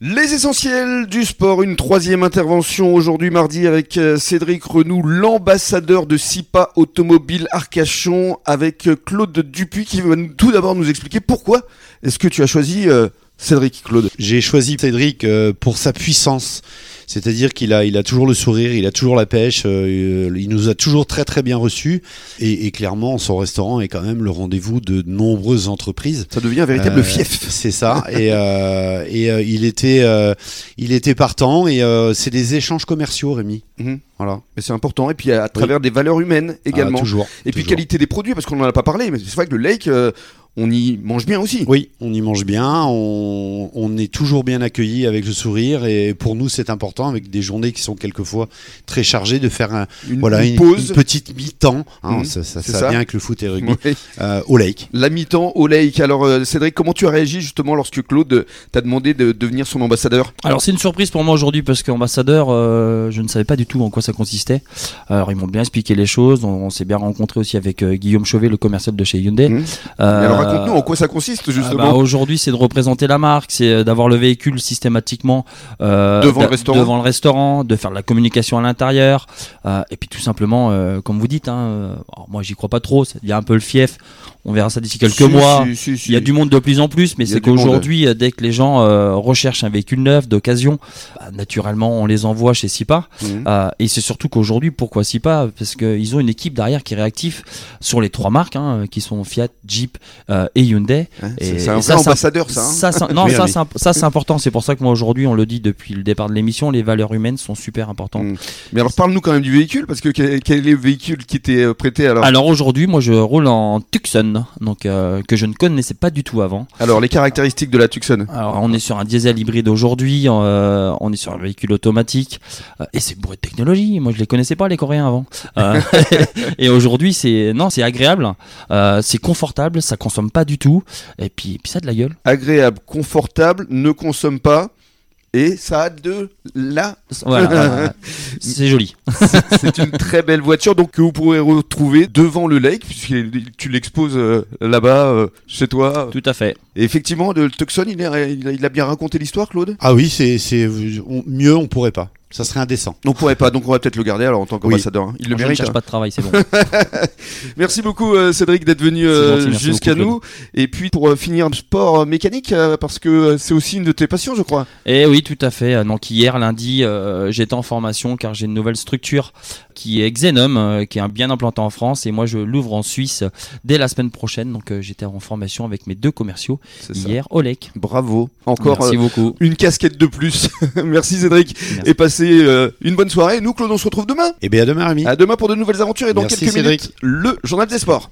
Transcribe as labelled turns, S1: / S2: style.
S1: Les essentiels du sport, une troisième intervention aujourd'hui mardi avec euh, Cédric Renou, l'ambassadeur de SIPA Automobile Arcachon, avec euh, Claude Dupuis qui va tout d'abord nous expliquer pourquoi est-ce que tu as choisi euh, Cédric Claude?
S2: J'ai choisi Cédric pour sa puissance. C'est-à-dire qu'il a, il a toujours le sourire, il a toujours la pêche, euh, il nous a toujours très très bien reçus. Et, et clairement, son restaurant est quand même le rendez-vous de nombreuses entreprises.
S1: Ça devient un véritable
S2: Euh,
S1: fief.
S2: C'est ça. Et, euh, et euh, il était, euh, il était partant. Et euh, c'est des échanges commerciaux, Rémi.
S1: Mhm.
S2: Voilà.
S1: Mais c'est important. Et puis à travers des valeurs humaines également.
S2: Ah, toujours.
S1: Et puis qualité des produits, parce qu'on n'en a pas parlé, mais c'est vrai que le lake, euh, on y mange bien aussi.
S2: Oui, on y mange bien, on, on est toujours bien accueilli avec le sourire et pour nous c'est important avec des journées qui sont quelquefois très chargées de faire un,
S1: Une,
S2: voilà,
S1: une
S2: une,
S1: pause.
S2: une petite mi-temps, hein,
S1: Mhm,
S2: ça, ça,
S1: c'est
S2: ça
S1: ça.
S2: va bien avec le foot et rugby,
S1: Oui.
S2: euh, au lake.
S1: La mi-temps au lake. Alors euh, Cédric, comment tu as réagi justement lorsque Claude t'a demandé de devenir son ambassadeur?
S3: Alors c'est une surprise pour moi aujourd'hui parce qu'ambassadeur, euh, je ne savais pas du tout en quoi ça consistait. Alors ils m'ont bien expliqué les choses. On, on s'est bien rencontré aussi avec euh, Guillaume Chauvet, le commercial de chez Hyundai.
S1: Mais Alors raconte-nous en quoi ça consiste
S3: ah
S1: justement.
S3: bah, aujourd'hui, c'est de représenter la marque, c'est euh, d'avoir le véhicule systématiquement euh,
S1: Devant le restaurant.
S3: devant le restaurant, de faire de la communication à l'intérieur, euh, et puis tout simplement, comme vous dites, hein, moi j'y crois pas trop, il y a un peu le fief. On verra ça d'ici quelques
S1: Si,
S3: mois.
S1: si, si, si.
S3: Il y a du monde de plus en plus, mais c'est qu'aujourd'hui, euh, dès que les gens euh, recherchent un véhicule neuf, d'occasion, bah, naturellement, on les envoie chez SIPA.
S1: Mhm.
S3: Euh, et c'est surtout qu'aujourd'hui, pourquoi SIPA? Parce qu'ils ont une équipe derrière qui est réactive sur les trois marques, hein, qui sont Fiat, Jeep euh, et Hyundai.
S1: Hein,
S3: Et-
S1: c'est un
S3: et ça,
S1: ambassadeur ça. hein.
S3: Ça, non, ça, c'est important. C'est pour ça que moi aujourd'hui, on le dit depuis le départ de l'émission, les valeurs humaines sont super importantes.
S1: Mhm. Mais alors parle-nous quand même du véhicule parce que quel, est le véhicule qui était euh, prêté alors?
S3: Alors aujourd'hui, moi, je roule en Tucson, donc euh, que je ne connaissais pas du tout avant.
S1: Alors les caractéristiques de la Tucson.
S3: Alors, on est sur un diesel hybride aujourd'hui, euh, on est sur un véhicule automatique, euh, et c'est bourré de technologie. Moi, je les connaissais pas les Coréens avant. Et aujourd'hui, c'est non, c'est agréable, c'est confortable, ça consomme pas du tout, et puis, et puis ça a de la gueule.
S1: Agréable, confortable, ne consomme pas et ça a de la.
S3: Voilà, c'est joli.
S1: C'est une très belle voiture donc que vous pourrez retrouver devant le lake puisque tu l'exposes euh, là-bas euh, chez toi.
S3: Tout à fait.
S1: Et effectivement, le Tucson, il, est- il a, il a bien raconté l'histoire, Claude?
S2: Ah oui, c'est, mieux on pourrait pas. Ça serait indécent.
S1: On pourrait pas, donc on va peut-être le garder alors en tant qu'ambassadeur. hein. Il le
S3: je ne
S1: mérite.
S3: cherche
S1: hein.
S3: pas de travail, c'est bon.
S1: Merci beaucoup euh, Cédric d'être venu euh, jusqu'à nous. Et puis pour euh, finir, sport euh, mécanique euh, parce que euh, c'est aussi une de tes passions, je crois.
S3: Et oui, tout à fait. Donc hier, lundi, euh, j'étais en formation car j'ai une nouvelle structure qui est Xenom, euh, qui est bien implanté en France. Et moi, je l'ouvre en Suisse dès la semaine prochaine. Donc euh, j'étais en formation avec mes deux commerciaux
S1: C'est ça.
S3: hier au LEC.
S1: Bravo. Encore
S3: Merci
S1: euh,
S3: beaucoup.
S1: une casquette de plus. Merci Cédric.
S3: Merci.
S1: Et passez euh, une bonne soirée. Nous, Claude, on se retrouve demain.
S2: Et bien à demain, Rémi.
S1: À demain pour de nouvelles aventures et dans
S2: Merci,
S1: quelques
S2: Cédric.
S1: minutes, le journal des sports.